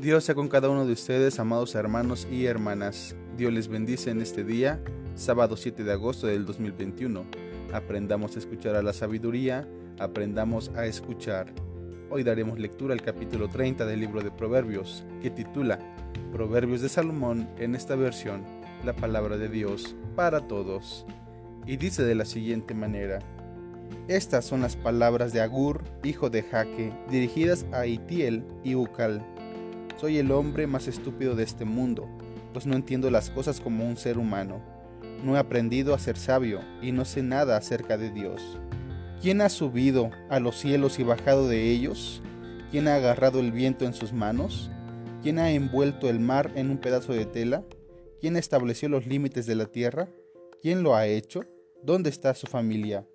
Dios sea con cada uno de ustedes, amados hermanos y hermanas. Dios les bendice en este día, sábado 7 de agosto del 2021. Aprendamos a escuchar a la sabiduría, aprendamos a escuchar. Hoy daremos lectura al capítulo 30 del libro de Proverbios, que titula Proverbios de Salomón en esta versión, la palabra de Dios para todos. Y dice de la siguiente manera, Estas son las palabras de Agur, hijo de Jaque, dirigidas a Itiel y Ucal soy el hombre más estúpido de este mundo, pues no entiendo las cosas como un ser humano. No he aprendido a ser sabio y no sé nada acerca de Dios. ¿Quién ha subido a los cielos y bajado de ellos? ¿Quién ha agarrado el viento en sus manos? ¿Quién ha envuelto el mar en un pedazo de tela? ¿Quién estableció los límites de la tierra? ¿Quién lo ha hecho? ¿Dónde está su familia?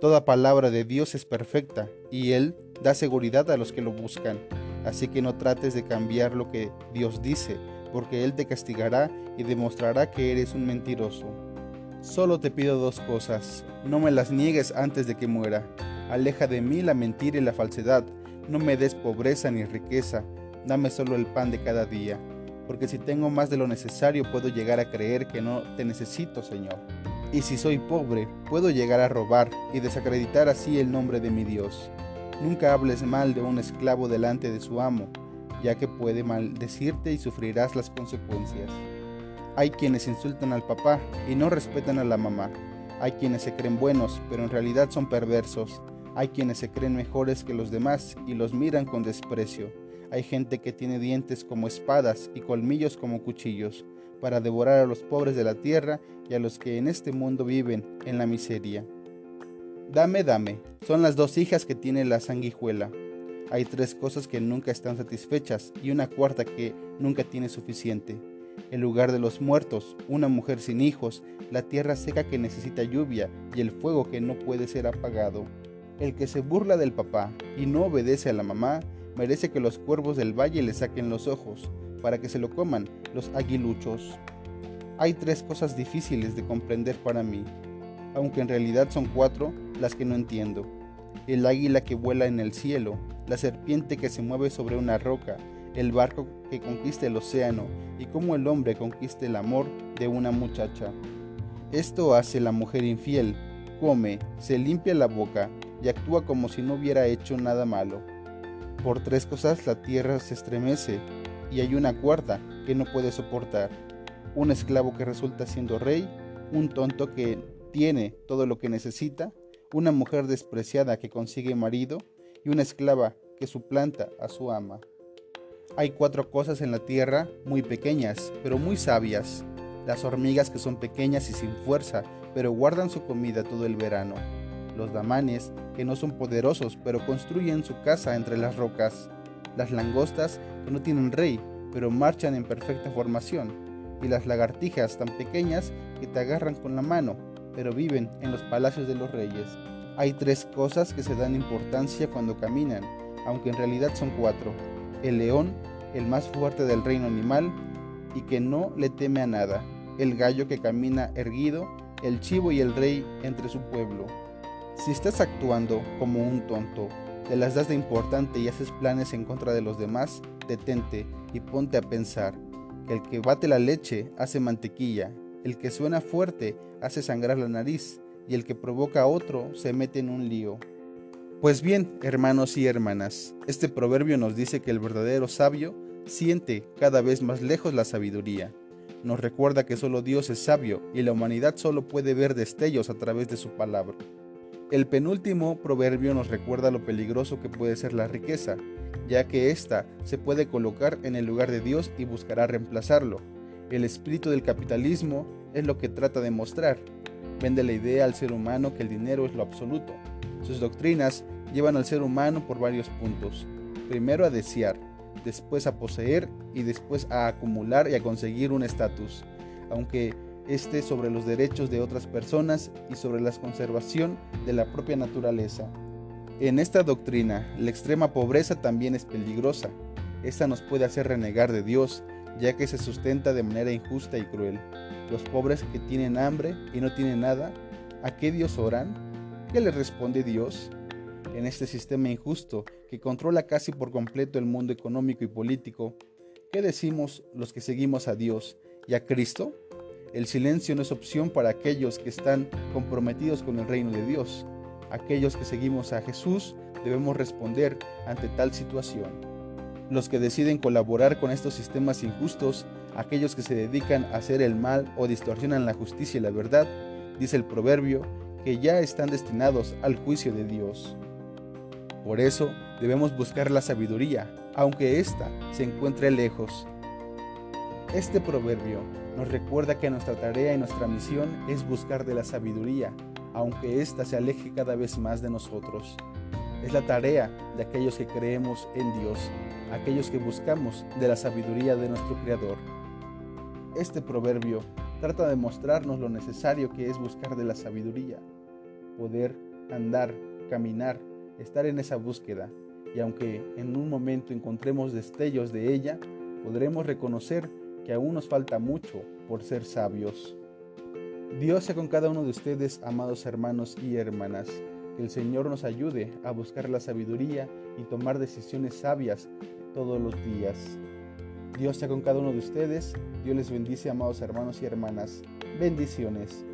Toda palabra de Dios es perfecta, y Él da seguridad a los que lo buscan. Así que no trates de cambiar lo que Dios dice, porque Él te castigará y demostrará que eres un mentiroso. Solo te pido dos cosas, no me las niegues antes de que muera. Aleja de mí la mentira y la falsedad, no me des pobreza ni riqueza, dame solo el pan de cada día, porque si tengo más de lo necesario puedo llegar a creer que no te necesito, Señor. Y si soy pobre, puedo llegar a robar y desacreditar así el nombre de mi Dios. Nunca hables mal de un esclavo delante de su amo, ya que puede maldecirte y sufrirás las consecuencias. Hay quienes insultan al papá y no respetan a la mamá. Hay quienes se creen buenos, pero en realidad son perversos. Hay quienes se creen mejores que los demás y los miran con desprecio. Hay gente que tiene dientes como espadas y colmillos como cuchillos, para devorar a los pobres de la tierra y a los que en este mundo viven en la miseria. Dame, dame. Son las dos hijas que tiene la sanguijuela. Hay tres cosas que nunca están satisfechas y una cuarta que nunca tiene suficiente. El lugar de los muertos, una mujer sin hijos, la tierra seca que necesita lluvia y el fuego que no puede ser apagado. El que se burla del papá y no obedece a la mamá, merece que los cuervos del valle le saquen los ojos, para que se lo coman los aguiluchos. Hay tres cosas difíciles de comprender para mí, aunque en realidad son cuatro las que no entiendo. El águila que vuela en el cielo, la serpiente que se mueve sobre una roca, el barco que conquista el océano y cómo el hombre conquista el amor de una muchacha. Esto hace la mujer infiel, come, se limpia la boca y actúa como si no hubiera hecho nada malo. Por tres cosas la tierra se estremece y hay una cuarta que no puede soportar. Un esclavo que resulta siendo rey, un tonto que tiene todo lo que necesita, una mujer despreciada que consigue marido y una esclava que suplanta a su ama. Hay cuatro cosas en la tierra muy pequeñas, pero muy sabias. Las hormigas que son pequeñas y sin fuerza, pero guardan su comida todo el verano. Los damanes que no son poderosos, pero construyen su casa entre las rocas. Las langostas que no tienen rey, pero marchan en perfecta formación. Y las lagartijas tan pequeñas que te agarran con la mano, pero viven en los palacios de los reyes. Hay tres cosas que se dan importancia cuando caminan, aunque en realidad son cuatro. El león, el más fuerte del reino animal, y que no le teme a nada. El gallo que camina erguido, el chivo y el rey entre su pueblo. Si estás actuando como un tonto, te las das de importante y haces planes en contra de los demás, detente y ponte a pensar que el que bate la leche hace mantequilla el que suena fuerte hace sangrar la nariz y el que provoca a otro se mete en un lío. Pues bien, hermanos y hermanas, este proverbio nos dice que el verdadero sabio siente cada vez más lejos la sabiduría. Nos recuerda que solo Dios es sabio y la humanidad solo puede ver destellos a través de su palabra. El penúltimo proverbio nos recuerda lo peligroso que puede ser la riqueza, ya que ésta se puede colocar en el lugar de Dios y buscará reemplazarlo. El espíritu del capitalismo es lo que trata de mostrar. Vende la idea al ser humano que el dinero es lo absoluto. Sus doctrinas llevan al ser humano por varios puntos. Primero a desear, después a poseer y después a acumular y a conseguir un estatus, aunque esté sobre los derechos de otras personas y sobre la conservación de la propia naturaleza. En esta doctrina, la extrema pobreza también es peligrosa. Esta nos puede hacer renegar de Dios ya que se sustenta de manera injusta y cruel. Los pobres que tienen hambre y no tienen nada, ¿a qué Dios oran? ¿Qué les responde Dios? en este sistema injusto que controla casi por completo el mundo económico y político, ¿qué decimos los que seguimos a Dios y a Cristo? El silencio no es opción para aquellos que están comprometidos con el reino de Dios. Aquellos que seguimos a Jesús debemos responder ante tal situación. Los que deciden colaborar con estos sistemas injustos, aquellos que se dedican a hacer el mal o distorsionan la justicia y la verdad, dice el proverbio, que ya están destinados al juicio de Dios. Por eso debemos buscar la sabiduría, aunque ésta se encuentre lejos. Este proverbio nos recuerda que nuestra tarea y nuestra misión es buscar de la sabiduría, aunque ésta se aleje cada vez más de nosotros. Es la tarea de aquellos que creemos en Dios, aquellos que buscamos de la sabiduría de nuestro Creador. Este proverbio trata de mostrarnos lo necesario que es buscar de la sabiduría, poder andar, caminar, estar en esa búsqueda, y aunque en un momento encontremos destellos de ella, podremos reconocer que aún nos falta mucho por ser sabios. Dios sea con cada uno de ustedes, amados hermanos y hermanas. Que el Señor nos ayude a buscar la sabiduría y tomar decisiones sabias todos los días. Dios sea con cada uno de ustedes. Dios les bendice, amados hermanos y hermanas. Bendiciones.